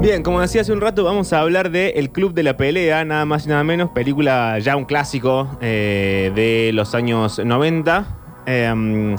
Bien, como decía hace un rato, vamos a hablar de El Club de la Pelea, nada más y nada menos, película ya un clásico eh, de los años 90. eh,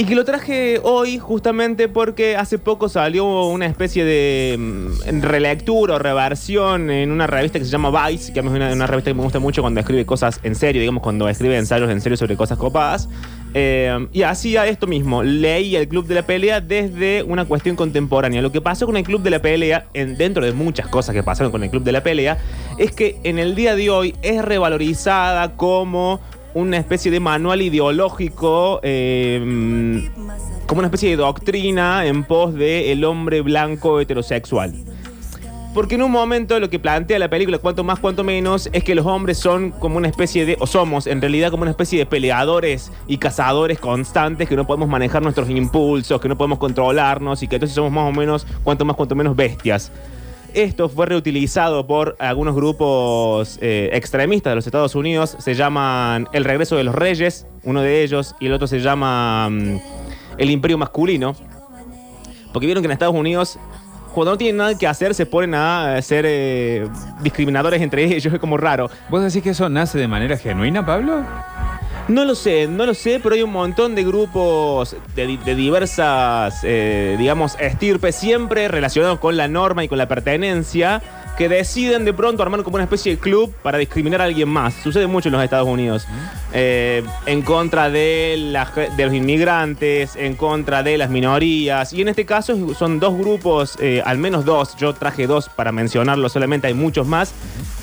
y que lo traje hoy justamente porque hace poco salió una especie de mm, relectura o reversión en una revista que se llama Vice, que es una, una revista que me gusta mucho cuando escribe cosas en serio, digamos, cuando escribe ensayos en serio sobre cosas copadas. Eh, y hacía esto mismo, leía el Club de la Pelea desde una cuestión contemporánea. Lo que pasó con el Club de la Pelea, en- dentro de muchas cosas que pasaron con el Club de la Pelea, es que en el día de hoy es revalorizada como una especie de manual ideológico, eh, como una especie de doctrina en pos del hombre blanco heterosexual. Porque en un momento lo que plantea la película, cuanto más, cuanto menos, es que los hombres son como una especie de, o somos en realidad como una especie de peleadores y cazadores constantes que no podemos manejar nuestros impulsos, que no podemos controlarnos y que entonces somos más o menos, cuanto más, cuanto menos bestias. Esto fue reutilizado por algunos grupos eh, extremistas de los Estados Unidos. Se llaman El Regreso de los Reyes, uno de ellos, y el otro se llama mm, El Imperio Masculino. Porque vieron que en Estados Unidos, cuando no tienen nada que hacer, se ponen a eh, ser eh, discriminadores entre ellos. Es como raro. ¿Vos decís que eso nace de manera genuina, Pablo? No lo sé, no lo sé, pero hay un montón de grupos de, di- de diversas, eh, digamos, estirpes, siempre relacionados con la norma y con la pertenencia, que deciden de pronto armar como una especie de club para discriminar a alguien más. Sucede mucho en los Estados Unidos. Eh, en contra de, los inmigrantes, en contra de las minorías. Y en este caso son dos grupos, eh, al menos dos, yo traje dos para mencionarlo solamente, hay muchos más,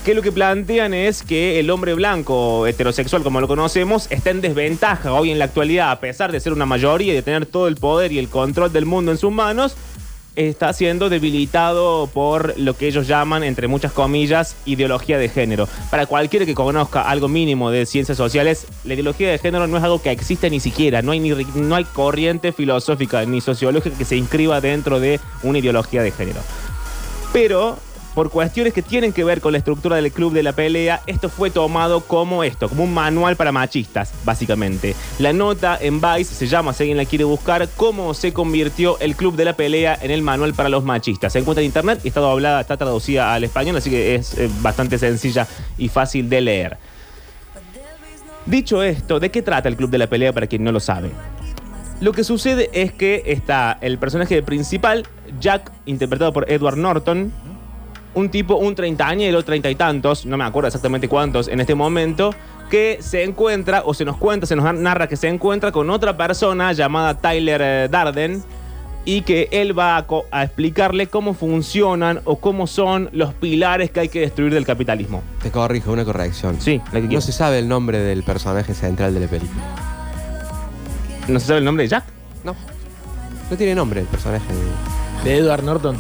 que lo que plantean es que el hombre blanco heterosexual, como lo conocemos, está en desventaja hoy en la actualidad, a pesar de ser una mayoría y de tener todo el poder y el control del mundo en sus manos, está siendo debilitado por lo que ellos llaman, entre muchas comillas, ideología de género. Para cualquiera que conozca algo mínimo de ciencias sociales, la ideología de género no es algo que existe ni siquiera. No hay, ni, no hay corriente filosófica ni sociológica que se inscriba dentro de una ideología de género. Pero por cuestiones que tienen que ver con la estructura del club de la pelea, esto fue tomado como esto, como un manual para machistas, básicamente. La nota en Vice se llama, si alguien la quiere buscar, cómo se convirtió el club de la pelea en el manual para los machistas. Se encuentra en internet y está doblada, está traducida al español, así que es eh, bastante sencilla y fácil de leer. Dicho esto, ¿de qué trata el club de la pelea para quien no lo sabe? Lo que sucede es que está el personaje principal, Jack, interpretado por Edward Norton, un tipo, un treintañero, treinta y tantos, no me acuerdo exactamente cuántos en este momento, que se encuentra, o se nos cuenta, se nos narra que se encuentra con otra persona llamada Tyler eh, Darden, y que él va a, explicarle cómo funcionan o cómo son los pilares que hay que destruir del capitalismo. Te corrijo, una corrección. Sí, la que No se sabe el nombre del personaje central de la película. ¿No se sabe el nombre de Jack? No. No tiene nombre el personaje. De Edward Norton.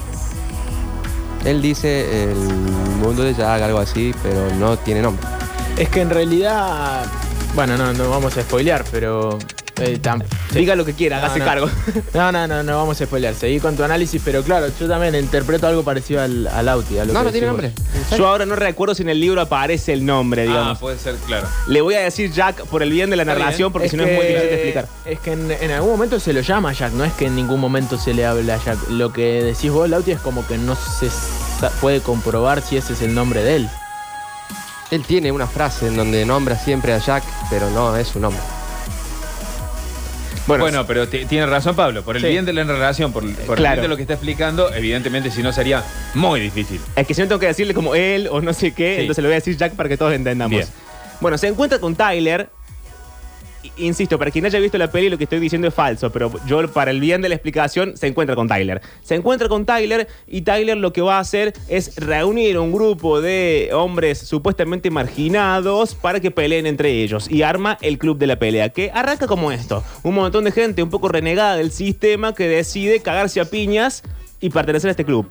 Él dice el mundo de Jack, algo así, pero no tiene nombre. Es que en realidad. Bueno, no, no vamos a spoilear, pero. Eh, tam- Diga lo que quiera, No, hágase no. cargo. No, no, no, no vamos a spoilear. Seguí con tu análisis, pero claro, yo también interpreto algo parecido al, al Auti. a lo No, que no tiene nombre. Yo ahora no recuerdo si en el libro aparece el nombre, digamos. Ah, puede ser, claro. Le voy a decir Jack por el bien de la Está narración, bien. porque si no es muy difícil de explicar. Es que en, en algún momento se lo llama Jack, no es que en ningún momento se le habla a Jack. Lo que decís vos, Lauti, es como que no se puede comprobar si ese es el nombre de él. Él tiene una frase en donde nombra siempre a Jack, pero no es su nombre. Bueno, pero ti- tiene razón Pablo. Por el Sí. bien de la relación, por, por Claro. el bien de lo que está explicando, evidentemente si no sería muy difícil. Es que si no tengo que decirle como él o no sé qué, Sí. entonces le voy a decir Jack para que todos entendamos. Bien. Bueno, se encuentra con Tyler. Insisto, para quien haya visto la peli, lo que estoy diciendo es falso, pero yo, para el bien de la explicación, se encuentra con Tyler. Se encuentra con Tyler y Tyler lo que va a hacer es reunir un grupo de hombres supuestamente marginados para que peleen entre ellos y arma el club de la pelea, que arranca como esto: un montón de gente un poco renegada del sistema que decide cagarse a piñas y pertenecer a este club.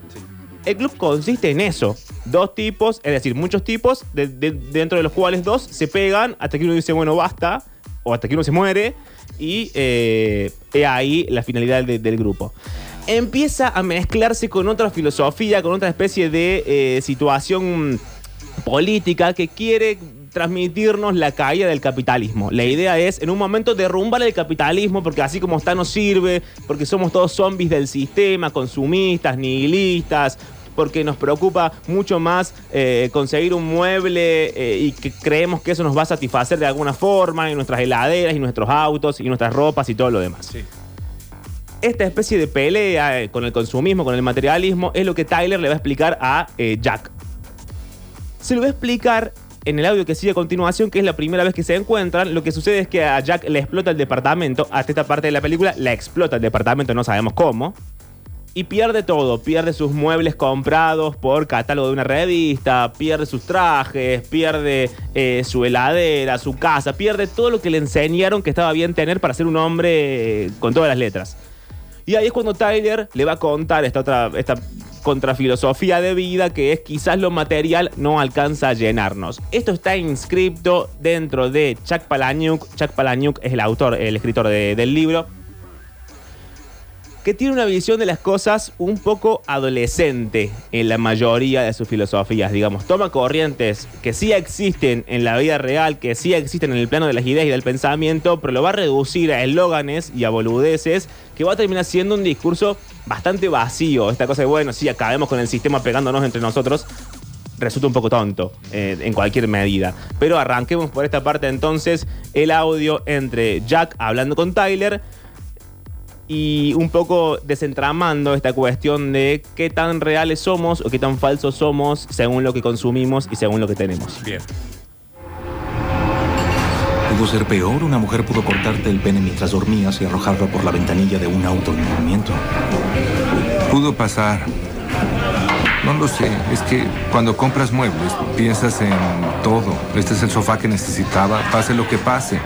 El club consiste en eso. Dos tipos, es decir, muchos tipos, de- de- dentro de los cuales dos se pegan hasta que uno dice, bueno, basta, o hasta que uno se muere, y eh, es ahí la finalidad de- del grupo. Empieza a mezclarse con otra filosofía, con otra especie de eh, situación política que quiere transmitirnos la caída del capitalismo. La idea es, en un momento, derrumbar el capitalismo, porque así como está no sirve, porque somos todos zombies del sistema, consumistas, nihilistas, porque nos preocupa mucho más eh, conseguir un mueble eh, y que creemos que eso nos va a satisfacer de alguna forma en nuestras heladeras y nuestros autos y nuestras ropas y todo lo demás. Sí. Esta especie de pelea eh, con el consumismo, con el materialismo, es lo que Tyler le va a explicar a Jack. Se lo va a explicar en el audio que sigue a continuación, que es la primera vez que se encuentran. Lo que sucede es que a Jack le explota el departamento. Hasta esta parte de la película la explota el departamento, no sabemos cómo. Y pierde todo, pierde sus muebles comprados por catálogo de una revista, pierde sus trajes, pierde eh, su heladera, su casa, pierde todo lo que le enseñaron que estaba bien tener para ser un hombre eh, con todas las letras. Y ahí es cuando Tyler le va a contar esta otra, esta contrafilosofía de vida que es quizás lo material no alcanza a llenarnos. Esto está inscripto dentro de Chuck Palahniuk. Chuck Palahniuk es el autor, el escritor de- del libro que tiene una visión de las cosas un poco adolescente en la mayoría de sus filosofías. Digamos, toma corrientes que sí existen en la vida real, que sí existen en el plano de las ideas y del pensamiento, pero lo va a reducir a eslóganes y a boludeces que va a terminar siendo un discurso bastante vacío. Esta cosa de, bueno, sí, acabemos con el sistema pegándonos entre nosotros, resulta un poco tonto eh, en cualquier medida. Pero arranquemos por esta parte entonces, el audio entre Jack hablando con Tyler y un poco desentramando esta cuestión de qué tan reales somos o qué tan falsos somos según lo que consumimos y según lo que tenemos. Bien. Pudo ser peor, una mujer pudo cortarte el pene mientras dormías y arrojarlo por la ventanilla de un auto en movimiento. Pudo pasar. No lo sé, es que cuando compras muebles piensas en todo. Este es el sofá que necesitaba, pase lo que pase.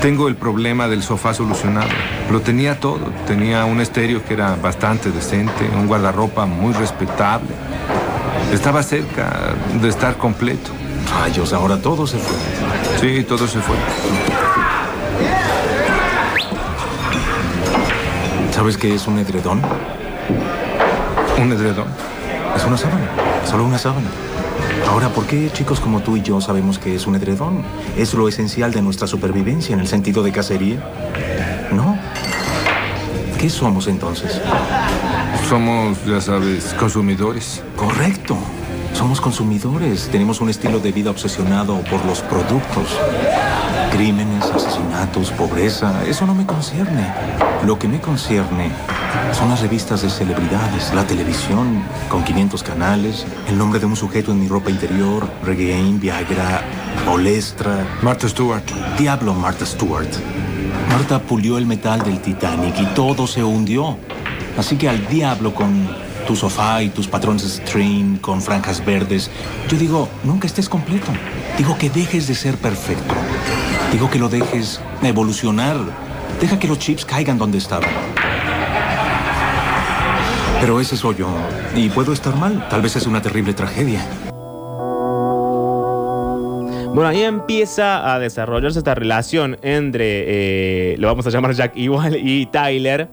Tengo el problema del sofá solucionado. Lo tenía todo. Tenía un estéreo que era bastante decente, un guardarropa muy respetable. Estaba cerca de estar completo. Rayos, ahora todo se fue. Sí, todo se fue. ¿Sabes qué es un edredón? Un edredón. Es una sábana, solo una sábana. Ahora, ¿por qué chicos como tú y yo sabemos que es un edredón? ¿Es lo esencial de nuestra supervivencia en el sentido de cacería? No. ¿Qué somos entonces? Somos, ya sabes, consumidores. Correcto. Somos consumidores. Tenemos un estilo de vida obsesionado por los productos. Crímenes, asesinatos, pobreza. Eso no me concierne. Lo que me concierne son las revistas de celebridades, la televisión con 500 canales, el nombre de un sujeto en mi ropa interior, Regain, Viagra, Olestra. Martha Stewart. Diablo Martha Stewart. Marta pulió el metal del Titanic y todo se hundió. Así que al diablo con tu sofá y tus patrones string con franjas verdes. Yo digo, nunca estés completo. Digo que dejes de ser perfecto. Digo que lo dejes evolucionar. Deja que los chips caigan donde estaban. Pero ese soy yo. Y puedo estar mal. Tal vez es una terrible tragedia. Bueno, ahí empieza a desarrollarse esta relación entre, eh, lo vamos a llamar Jack igual, y Tyler.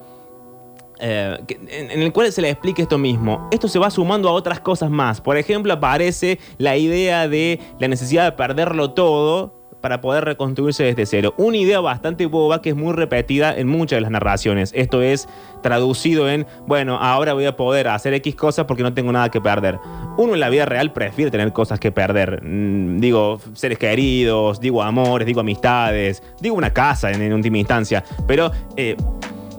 eh, en, en el cual se le explica esto mismo. Esto se va sumando a otras cosas más. Por ejemplo, aparece la idea de la necesidad de perderlo todo para poder reconstruirse desde cero. Una idea bastante boba que es muy repetida en muchas de las narraciones. Esto es traducido en, bueno, ahora voy a poder hacer X cosas porque no tengo nada que perder. Uno en la vida real prefiere tener cosas que perder. Mm, digo, seres queridos, digo amores, digo amistades, digo una casa en, última instancia. Pero... eh,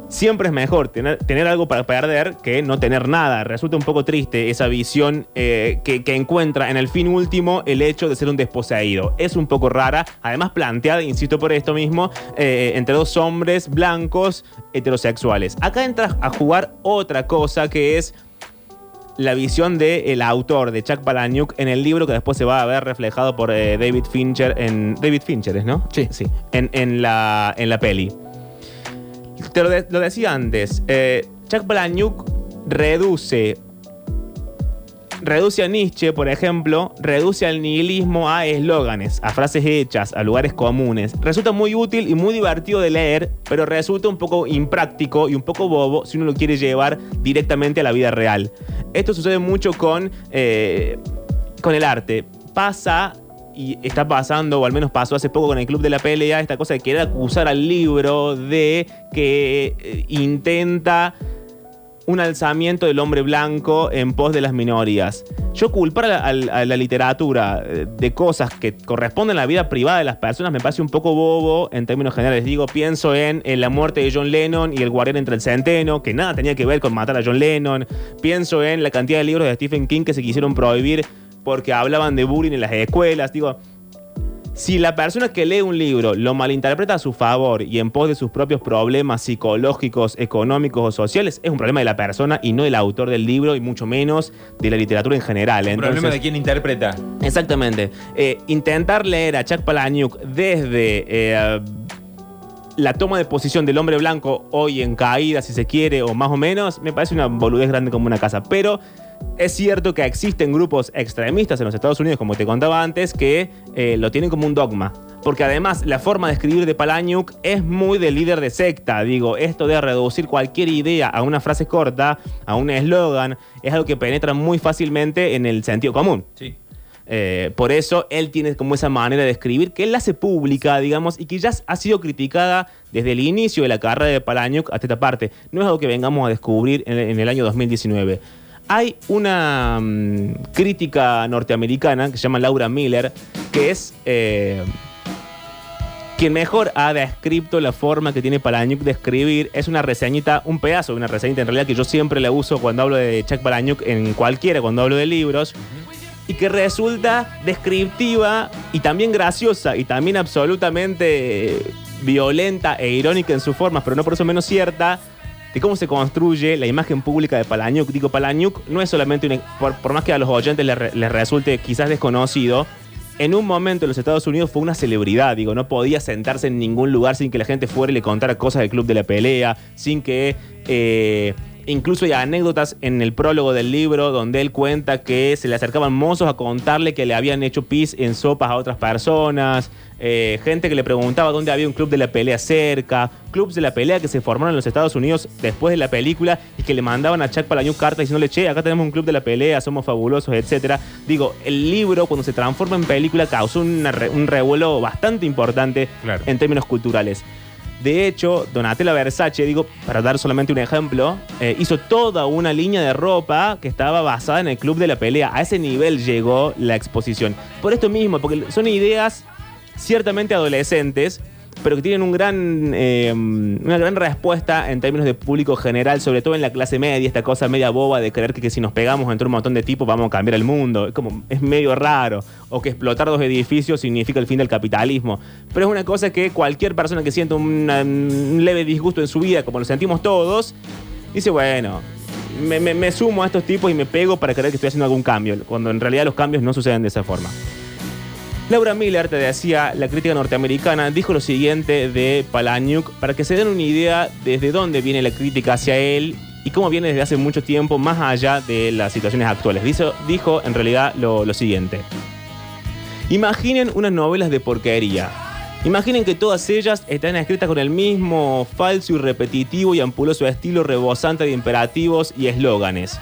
Siempre es mejor tener, tener algo para perder que no tener nada. Resulta un poco triste esa visión eh, que, que encuentra en el fin último el hecho de ser un desposeído. Es un poco rara, además planteada, insisto por esto mismo, eh, entre dos hombres blancos heterosexuales. Acá entra a jugar otra cosa que es la visión del autor, de Chuck Palahniuk, en el libro que después se va a ver reflejado por eh, David Fincher en... David Fincher, ¿es, no? Sí. Sí. En, en la, en la peli. Te lo, de- decía antes. eh, Chuck Palahniuk reduce. Reduce a Nietzsche, por ejemplo, reduce al nihilismo a eslóganes, a frases hechas, a lugares comunes. Resulta muy útil y muy divertido de leer, pero resulta un poco impráctico y un poco bobo si uno lo quiere llevar directamente a la vida real. Esto sucede mucho con, eh, con el arte. Pasa y está pasando, o al menos pasó hace poco con el Club de la Pelea, esta cosa de querer acusar al libro de que eh, intenta un alzamiento del hombre blanco en pos de las minorías. Yo culpar a la, literatura eh, de cosas que corresponden a la vida privada de las personas me parece un poco bobo en términos generales. Digo, pienso en, en la muerte de John Lennon y el guardián entre el centeno, que nada tenía que ver con matar a John Lennon. Pienso en la cantidad de libros de Stephen King que se quisieron prohibir porque hablaban de bullying en las escuelas. Digo, si la persona que lee un libro lo malinterpreta a su favor y en pos de sus propios problemas psicológicos, económicos o sociales, es un problema de la persona y no del autor del libro y mucho menos de la literatura en general. Problema Entonces- de quién interpreta. Exactamente. Eh, intentar leer a Chuck Palahniuk desde eh, la toma de posición del hombre blanco hoy en caída, si se quiere, o más o menos, me parece una boludez grande como una casa. Pero es cierto que existen grupos extremistas en los Estados Unidos, como te contaba antes, que eh, lo tienen como un dogma. Porque además la forma de escribir de Palahniuk es muy de líder de secta. Digo, esto de reducir cualquier idea a una frase corta, a un eslogan, es algo que penetra muy fácilmente en el sentido común. Sí. Eh, por eso él tiene como esa manera de escribir que él la hace pública, digamos, y que ya ha sido criticada desde el inicio de la carrera de Palahniuk hasta esta parte. No es algo que vengamos a descubrir en, en el año 2019. Hay una mm, crítica norteamericana que se llama Laura Miller, que es eh, quien mejor ha descrito la forma que tiene Palahniuk de escribir. Es una reseñita, un pedazo de una reseñita en realidad que yo siempre la uso cuando hablo de Chuck Palahniuk en cualquiera, cuando hablo de libros y que resulta descriptiva y también graciosa y también absolutamente eh, violenta e irónica en sus formas, pero no por eso menos cierta, de cómo se construye la imagen pública de Palahniuk. Digo, Palahniuk no es solamente un... Por, más que a los oyentes les resulte quizás desconocido, en un momento en los Estados Unidos fue una celebridad, digo, no podía sentarse en ningún lugar sin que la gente fuera y le contara cosas del club de la pelea, sin que... eh, incluso hay anécdotas en el prólogo del libro donde él cuenta que se le acercaban mozos a contarle que le habían hecho pis en sopas a otras personas, eh, gente que le preguntaba dónde había un club de la pelea cerca, clubs de la pelea que se formaron en los Estados Unidos después de la película y que le mandaban a Chuck Palahniuk cartas diciéndole, che, acá tenemos un club de la pelea, somos fabulosos, etcétera. Digo, el libro cuando se transforma en película causó una un revuelo bastante importante Claro. en términos culturales. De hecho, Donatella Versace, digo, para dar solamente un ejemplo, eh, hizo toda una línea de ropa que estaba basada en el club de la pelea. A ese nivel llegó la exposición. Por esto mismo, porque son ideas ciertamente adolescentes, pero que tienen un gran, eh, una gran respuesta en términos de público general, sobre todo en la clase media, esta cosa media boba de creer que, si nos pegamos entre un montón de tipos vamos a cambiar el mundo. Es como, es medio raro. O que explotar dos edificios significa el fin del capitalismo. Pero es una cosa que cualquier persona que sienta un leve disgusto en su vida, como lo sentimos todos, dice, bueno, me- me sumo a estos tipos y me pego para creer que estoy haciendo algún cambio, cuando en realidad los cambios no suceden de esa forma. Laura Miller, te decía, la crítica norteamericana, dijo lo siguiente de Palahniuk para que se den una idea desde dónde viene la crítica hacia él y cómo viene desde hace mucho tiempo, más allá de las situaciones actuales. Dijo, dijo en realidad lo, lo siguiente. Imaginen unas novelas de porquería. Imaginen que todas ellas están escritas con el mismo falso y repetitivo y ampuloso estilo rebosante de imperativos y eslóganes.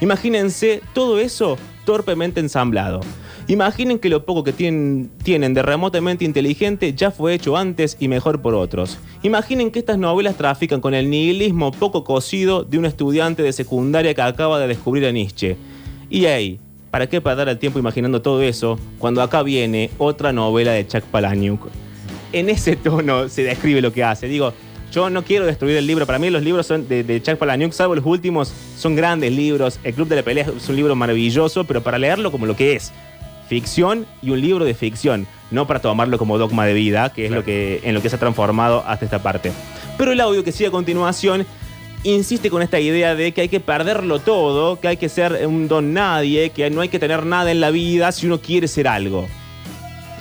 Imagínense todo eso torpemente ensamblado. Imaginen que lo poco que tienen, de remotamente inteligente ya fue hecho antes y mejor por otros. Imaginen que estas novelas trafican con el nihilismo poco cocido de un estudiante de secundaria que acaba de descubrir a Nietzsche. Y ahí, ¿para qué perder el tiempo imaginando todo eso cuando acá viene otra novela de Chuck Palahniuk? En ese tono se describe lo que hace. Digo, yo no quiero destruir el libro. Para mí los libros son de, de Chuck Palahniuk, salvo los últimos, son grandes libros. El Club de la Pelea es un libro maravilloso, pero para leerlo como lo que es. Ficción y un libro de ficción, no para tomarlo como dogma de vida, que es lo que, en lo que se ha transformado hasta esta parte. Pero el audio que sigue a continuación insiste con esta idea de que hay que perderlo todo, que hay que ser un don nadie, que no hay que tener nada en la vida si uno quiere ser algo.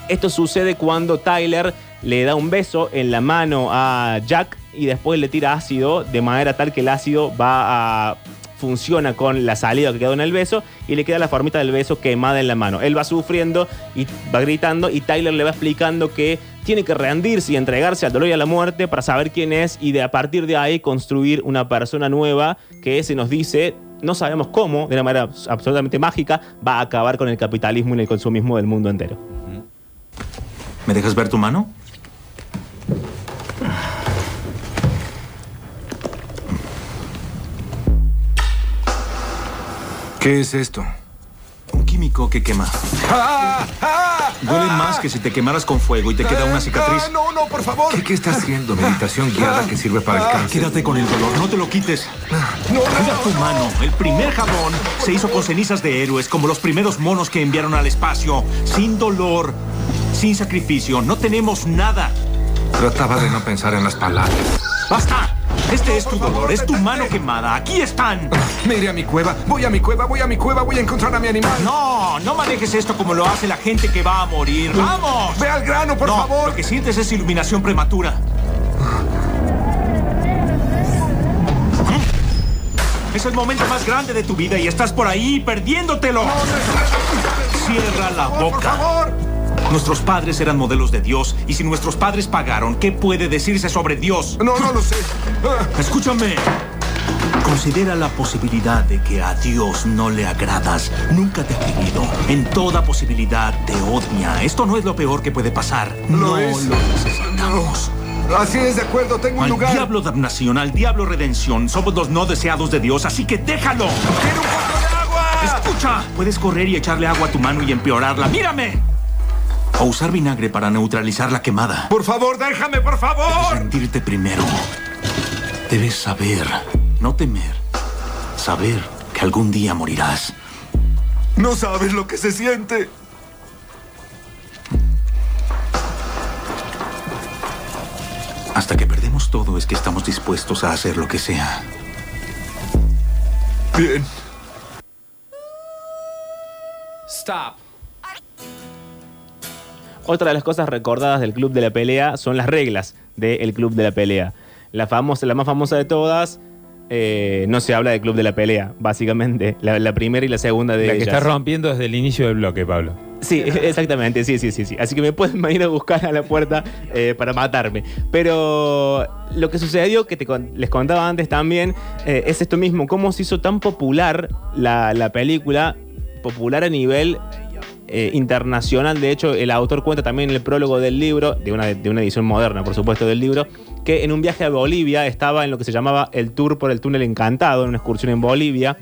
Esto sucede cuando Tyler le da un beso en la mano a Jack y después le tira ácido de manera tal que el ácido va a funciona con la salida que quedó en el beso y le queda la formita del beso quemada en la mano. Él va sufriendo y va gritando y Tyler le va explicando que tiene que rendirse y entregarse al dolor y a la muerte para saber quién es y de a partir de ahí construir una persona nueva que se nos dice no sabemos cómo, de una manera absolutamente mágica, va a acabar con el capitalismo y el consumismo del mundo entero. ¿Me dejas ver tu mano? ¿Qué es esto? Un químico que quema. ¡Ah! ¡Ah! Duele más que si te quemaras con fuego y te queda una cicatriz. Ah, no, no, por favor. ¿Qué, qué está haciendo? Meditación guiada que sirve para el cáncer. Quédate con el dolor, no te lo quites. No, Cuida tu mano. El primer jabón se hizo con cenizas de héroes, como los primeros monos que enviaron al espacio. Sin dolor, sin sacrificio. No tenemos nada. Trataba de no pensar en las palabras. ¡Basta! Este es tu dolor, es tu mano quemada. Aquí están. Me iré a mi cueva. Voy a mi cueva, voy a mi cueva, voy a encontrar a mi animal. No, no manejes esto como lo hace la gente que va a morir. ¡Vamos! Ve al grano, por no, favor. Lo que sientes es iluminación prematura. Es el momento más grande de tu vida y estás por ahí perdiéndotelo. Cierra la Por boca. favor. Nuestros padres eran modelos de Dios y si nuestros padres pagaron, ¿qué puede decirse sobre Dios? No, no lo sé. Escúchame. Considera la posibilidad de que a Dios no le agradas. Nunca te ha querido. En toda posibilidad te odia. Esto no es lo peor que puede pasar. Lo no es. lo necesitamos. Así es, de acuerdo, tengo un Al lugar. diablo damnación, al diablo redención. Somos los no deseados de Dios, así que déjalo. ¡Quiero un poco de agua! Escucha, puedes correr y echarle agua a tu mano y empeorarla. ¡Mírame! O usar vinagre para neutralizar la quemada. Por favor, déjame, por favor. Rendirte primero. Debes saber, no temer. Saber que algún día morirás. No sabes lo que se siente. Hasta que perdemos todo es que estamos dispuestos a hacer lo que sea. Bien. Stop. Otra de las cosas recordadas del Club de la Pelea son las reglas del Club de la Pelea. La, famosa, la más famosa de todas, eh, no se habla del Club de la Pelea, básicamente. La, la primera y la segunda de La que ellas. está rompiendo desde el inicio del bloque, Pablo. Sí, exactamente, sí, sí, sí, sí. Así que me pueden venir a buscar a la puerta eh, para matarme. Pero lo que sucedió, que te les contaba antes también, eh, es esto mismo, cómo se hizo tan popular la, la película, popular a nivel eh, internacional. De hecho, el autor cuenta también en el prólogo del libro, de una, de una edición moderna, por supuesto, del libro, que en un viaje a Bolivia estaba en lo que se llamaba el Tour por el Túnel Encantado, en una excursión en Bolivia.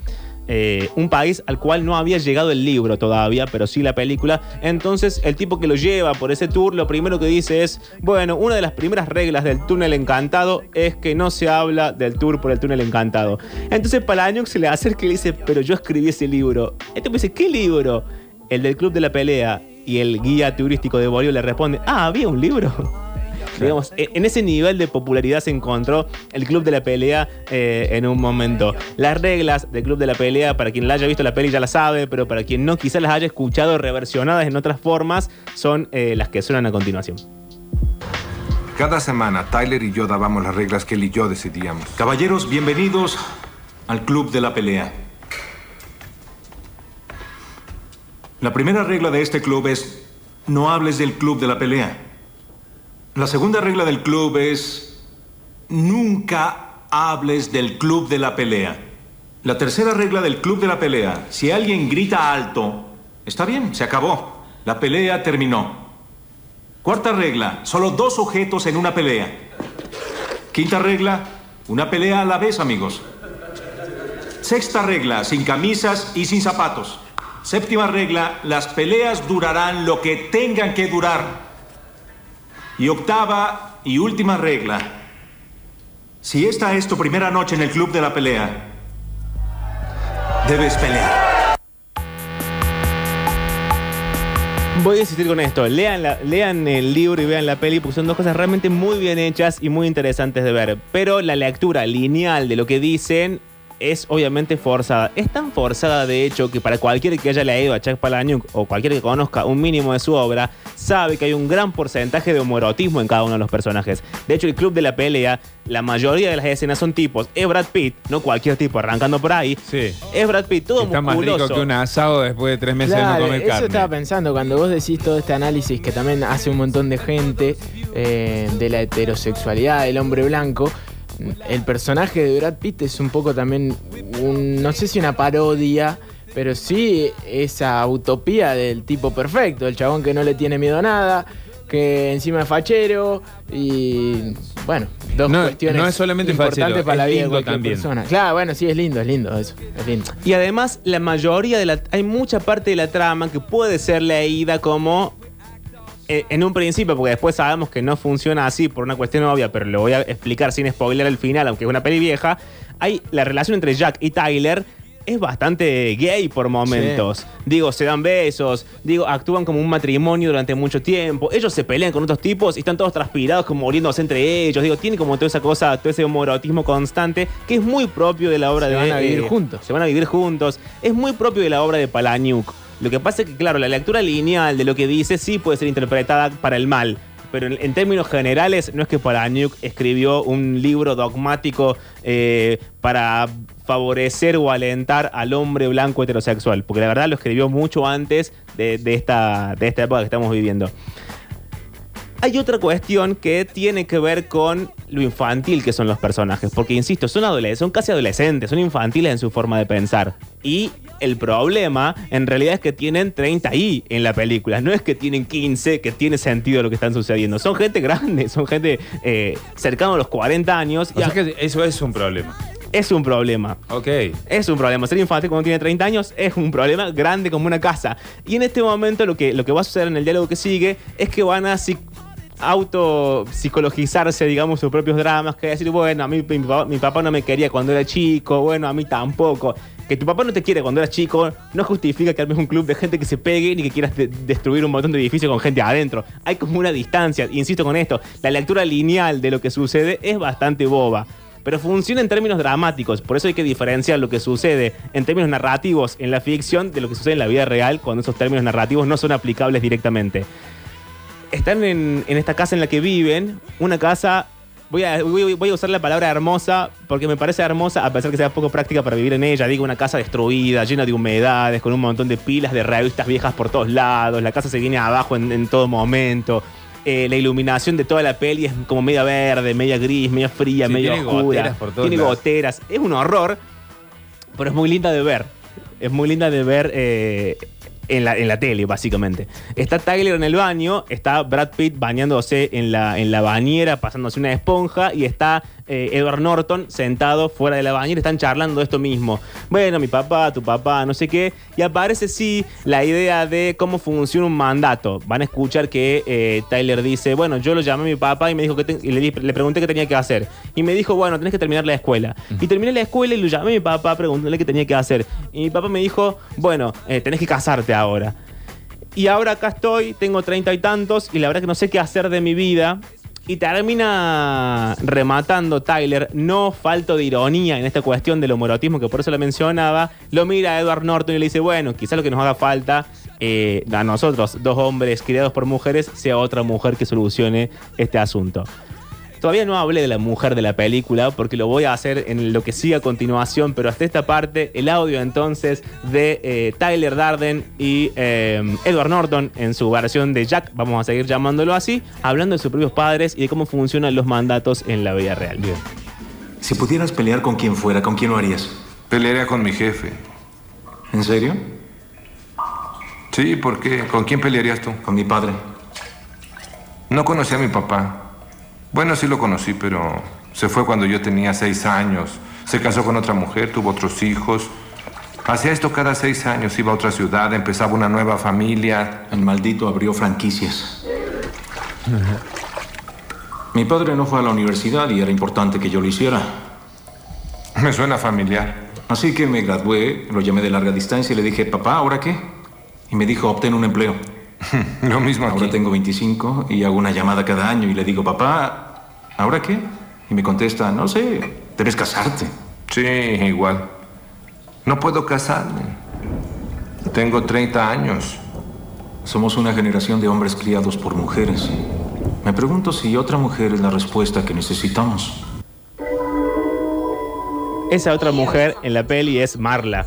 eh, un país al cual no había llegado el libro todavía, pero sí la película. Entonces, el tipo que lo lleva por ese tour, lo primero que dice es: Bueno, una de las primeras reglas del túnel encantado es que no se habla del tour por el túnel encantado. Entonces, se le acerca y le dice: Pero yo escribí ese libro. Este me dice: ¿Qué libro? El del Club de la Pelea. Y el guía turístico de Bolivia le responde: Ah, había un libro. Digamos, e- en ese nivel de popularidad se encontró el Club de la Pelea eh, en un momento. Las reglas del Club de la Pelea, para quien la haya visto la peli ya la sabe, pero para quien no quizás las haya escuchado reversionadas en otras formas, son eh, las que suenan a continuación. Cada semana, Tyler y yo dábamos las reglas que él y yo decidíamos. Caballeros, bienvenidos al Club de la Pelea. La primera regla de este club es no hables del Club de la Pelea. La segunda regla del club es nunca hables del Club de la Pelea. La tercera regla del Club de la Pelea, si alguien grita alto, está bien, se acabó. La pelea terminó. Cuarta regla, solo dos sujetos en una pelea. Quinta regla, una pelea a la vez, amigos. Sexta regla, sin camisas y sin zapatos. Séptima regla, las peleas durarán lo que tengan que durar. Y octava y última regla, si esta es tu primera noche en el club de la pelea, debes pelear. Voy a insistir con esto. Lean, lean el libro y vean la peli porque son dos cosas realmente muy bien hechas y muy interesantes de ver. Pero la lectura lineal de lo que dicen es obviamente forzada. Es tan forzada, de hecho, que para cualquiera que haya leído a Chuck Palahniuk o cualquiera que conozca un mínimo de su obra, sabe que hay un gran porcentaje de homoerotismo en cada uno de los personajes. De hecho, el club de la pelea, la mayoría de las escenas son tipos. Es Brad Pitt, no cualquier tipo arrancando por ahí. Sí. Es Brad Pitt, todo Está más musculoso. rico que un asado después de tres meses de no comer eso carne. estaba pensando cuando vos decís todo este análisis que también hace un montón de gente eh, de la heterosexualidad del hombre blanco. El personaje de Brad Pitt es un poco también, un- no sé si una parodia, pero sí esa utopía del tipo perfecto, el chabón que no le tiene miedo a nada, que encima es fachero y bueno, dos No, cuestiones no es solamente importantes para la vida de cualquier también. persona. Claro, bueno, sí, es lindo, es lindo eso. Es lindo. Y además, la mayoría de la. Hay mucha parte de la trama que puede ser leída como. Eh, en un principio, porque después sabemos que no funciona así por una cuestión obvia, pero lo voy a explicar sin spoiler al final, aunque es una peli vieja. Hay la relación entre Jack y Tyler. Es bastante gay por momentos. Digo, se dan besos. Digo, actúan como un matrimonio durante mucho tiempo. Ellos se pelean con otros tipos y están todos transpirados, como muriéndose entre ellos. Digo, tiene como toda esa cosa, todo ese homorotismo constante que es muy propio de la obra Se de. van a vivir eh, juntos. se van a vivir juntos. Es muy propio de la obra de Palahniuk. Lo que pasa es que, claro, la lectura lineal de lo que dice sí puede ser interpretada para el mal. Pero en, términos generales, no es que Palahniuk escribió un libro dogmático eh, para favorecer o alentar al hombre blanco heterosexual. Porque la verdad lo escribió mucho antes de esta, de esta época que estamos viviendo. Hay otra cuestión que tiene que ver con lo infantil que son los personajes. Porque, insisto, son adolescentes, son casi adolescentes, son infantiles en su forma de pensar. Y el problema, en realidad, es que tienen 30 y en la película. No es que tienen 15, que tiene sentido lo que están sucediendo. Son gente grande, son gente eh, cercana a los 40 años. O y sea que eso es un problema. es un problema. Ok. Es un problema. Ser infantil cuando tiene 30 años es un problema grande como una casa. Y en este momento lo que, lo que va a suceder en el diálogo que sigue es que van a auto psicologizarse, digamos, sus propios dramas, que decir, bueno, a mí mi papá, no me quería cuando era chico, bueno, a mí tampoco. Que tu papá no te quiere cuando eras chico no justifica que armes un club de gente que se pegue ni que quieras de- destruir un montón de edificios con gente adentro. Hay como una distancia, insisto con esto, la lectura lineal de lo que sucede es bastante boba pero funciona en términos dramáticos. Por eso hay que diferenciar lo que sucede en términos narrativos en la ficción de lo que sucede en la vida real cuando esos términos narrativos no son aplicables directamente. Están en, en esta casa en la que viven, una casa... Voy a, voy, voy a usar la palabra hermosa porque me parece hermosa a pesar que sea poco práctica para vivir en ella. Digo, una casa destruida, llena de humedades, con un montón de pilas de revistas viejas por todos lados. La casa se viene abajo en, en todo momento. Eh, la iluminación de toda la peli es como media verde, media gris, media fría, Sí, media tiene oscura. goteras por todos tiene lados. goteras. Es un horror, pero es muy linda de ver. Es muy linda de ver eh, en, la, en la tele, básicamente. Está Tyler en el baño, está Brad Pitt bañándose en la, en la bañera, pasándose una esponja, y está eh, Edward Norton sentado fuera de la bañera, están charlando esto mismo. Bueno, mi papá, tu papá, no sé qué. Y aparece, sí, la idea de cómo funciona un mandato. Van a escuchar que eh, Tyler dice, bueno, yo lo llamé a mi papá y me dijo que y le pregunté qué tenía que hacer. Y me dijo, bueno, tenés que terminar la escuela. Y terminé la escuela y lo llamé a mi papá preguntándole qué tenía que hacer. Y mi papá me dijo, bueno, eh, tenés que casarte ahora. Y ahora acá estoy, tengo treinta y tantos y la verdad que no sé qué hacer de mi vida. Y termina rematando Tyler, no falto de ironía en esta cuestión del homorotismo, que por eso lo mencionaba. Lo mira a Edward Norton y le dice, bueno, quizá lo que nos haga falta eh, a nosotros, dos hombres criados por mujeres, sea otra mujer que solucione este asunto. Todavía no hablé de la mujer de la película porque lo voy a hacer en lo que sigue a continuación, pero hasta esta parte, el audio entonces de eh, Tyler Darden y eh, Edward Norton en su versión de Jack, vamos a seguir llamándolo así, hablando de sus propios padres y de cómo funcionan los mandatos en la vida real. Bien. Si pudieras pelear con quien fuera, ¿con quién lo harías? Pelearía con mi jefe. ¿En serio? Sí, ¿por qué? ¿Con quién pelearías tú? Con mi padre. No conocí a mi papá. Bueno, sí lo conocí, pero se fue cuando yo tenía seis años. Se casó con otra mujer, tuvo otros hijos. Hacía esto cada seis años, iba a otra ciudad, empezaba una nueva familia. El maldito abrió franquicias. Mi padre no fue a la universidad y era importante que yo lo hiciera. Me suena familiar. Así que me gradué, lo llamé de larga distancia y le dije, papá, ¿ahora qué? Y me dijo, obtén un empleo. Lo mismo Ahora aquí. tengo 25 y hago una llamada cada año y le digo, papá, ¿ahora qué? Y me contesta, no sé, debes casarte. Sí, igual. No puedo casarme. Tengo 30 años. Somos una generación de hombres criados por mujeres. Me pregunto si otra mujer es la respuesta que necesitamos. Esa otra mujer en la peli es Marla.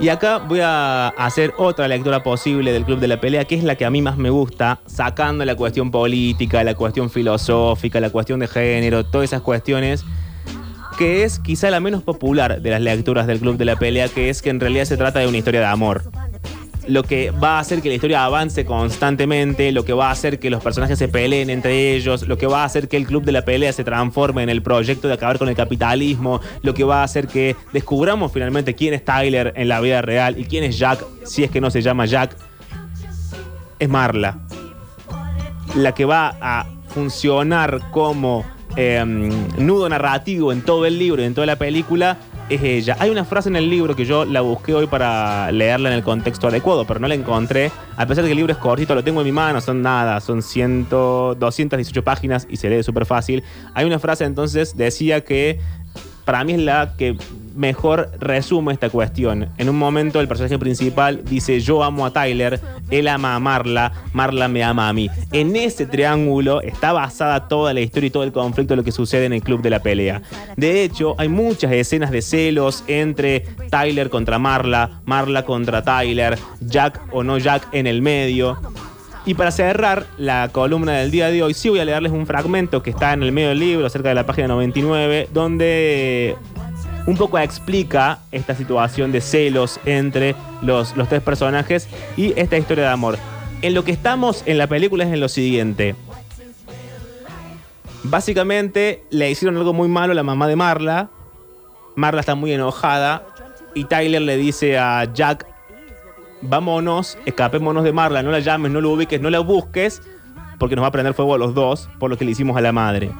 Y acá voy a hacer otra lectura posible del Club de la Pelea, que es la que a mí más me gusta, sacando la cuestión política, la cuestión filosófica, la cuestión de género, todas esas cuestiones, que es quizá la menos popular de las lecturas del Club de la Pelea, que es que en realidad se trata de una historia de amor. Lo que va a hacer que la historia avance constantemente, lo que va a hacer que los personajes se peleen entre ellos, lo que va a hacer que el club de la pelea se transforme en el proyecto de acabar con el capitalismo, lo que va a hacer que descubramos finalmente quién es Tyler en la vida real y quién es Jack, si es que no se llama Jack, es Marla. La que va a funcionar como eh, nudo narrativo en todo el libro y en toda la película es ella. Hay una frase en el libro que yo la busqué hoy para leerla en el contexto adecuado, pero no la encontré. A pesar de que el libro es cortito, lo tengo en mi mano, son nada, son 100, 218 páginas y se lee súper fácil. Hay una frase entonces, decía que para mí es la que mejor resume esta cuestión. En un momento el personaje principal dice yo amo a Tyler, él ama a Marla, Marla me ama a mí. En ese triángulo está basada toda la historia y todo el conflicto de lo que sucede en el club de la pelea. De hecho, hay muchas escenas de celos entre Tyler contra Marla, Marla contra Tyler, Jack o no Jack en el medio. Y para cerrar la columna del día de hoy, sí voy a leerles un fragmento que está en el medio del libro, cerca de la página 99, donde un poco explica esta situación de celos entre los, los tres personajes y esta historia de amor. En lo que estamos en la película es en lo siguiente. Básicamente le hicieron algo muy malo a la mamá de Marla. Marla está muy enojada y Tyler le dice a Jack, vámonos, escapémonos de Marla, no la llames, no lo ubiques, no la busques, porque nos va a prender fuego a los dos por lo que le hicimos a la madre.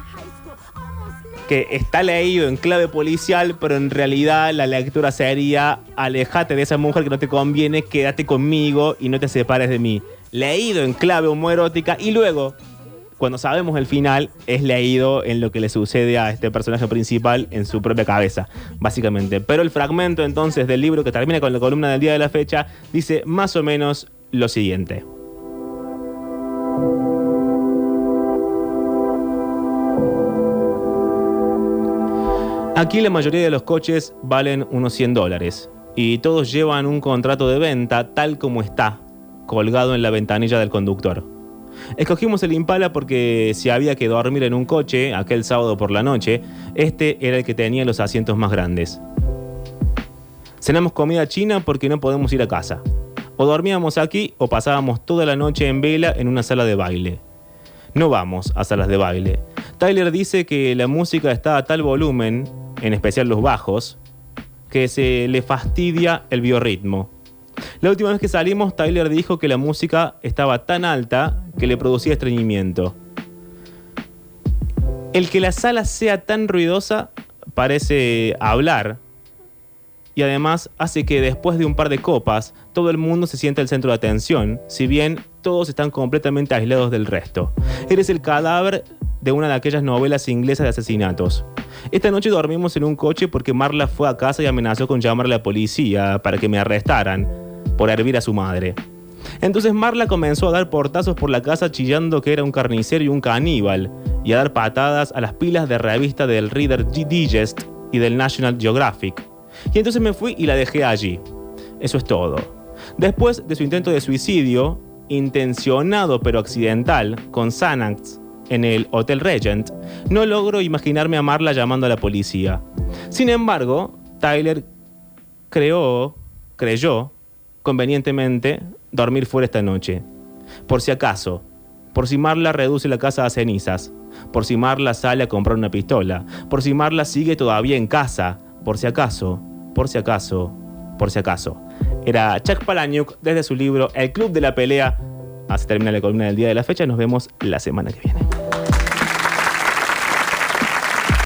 Que está leído en clave policial, pero en realidad la lectura sería alejate de esa mujer que no te conviene, quédate conmigo y no te separes de mí. Leído en clave homoerótica y luego, cuando sabemos el final, es leído en lo que le sucede a este personaje principal en su propia cabeza, básicamente. Pero el fragmento entonces del libro que termina con la columna del día de la fecha dice más o menos lo siguiente. Aquí la mayoría de los coches valen unos 100 dólares y todos llevan un contrato de venta tal como está, colgado en la ventanilla del conductor. Escogimos el Impala porque si había que dormir en un coche aquel sábado por la noche, este era el que tenía los asientos más grandes. Cenamos comida china porque no podemos ir a casa. O dormíamos aquí o pasábamos toda la noche en vela en una sala de baile. No vamos a salas de baile. Tyler dice que la música está a tal volumen, en especial los bajos, que se le fastidia el biorritmo. La última vez que salimos, Tyler dijo que la música estaba tan alta que le producía estreñimiento. El que la sala sea tan ruidosa parece hablar y además hace que después de un par de copas todo el mundo se sienta el centro de atención, si bien todos están completamente aislados del resto. Eres el cadáver de una de aquellas novelas inglesas de asesinatos. Esta noche dormimos en un coche porque Marla fue a casa y amenazó con llamar a la policía para que me arrestaran por hervir a su madre. Entonces Marla comenzó a dar portazos por la casa chillando que era un carnicero y un caníbal, y a dar patadas a las pilas de revista del Reader Digest y del National Geographic. Y entonces me fui y la dejé allí. Eso es todo. Después de su intento de suicidio, intencionado pero accidental, con Xanax en el Hotel Regent, no logro imaginarme a Marla llamando a la policía. Sin embargo, Tyler creó, creyó convenientemente dormir fuera esta noche. Por si acaso, por si Marla reduce la casa a cenizas, por si Marla sale a comprar una pistola, por si Marla sigue todavía en casa, por si acaso, por si acaso, por si acaso. Era Chuck Palahniuk desde su libro El Club de la Pelea. Así termina la columna del día de la fecha. Nos vemos la semana que viene.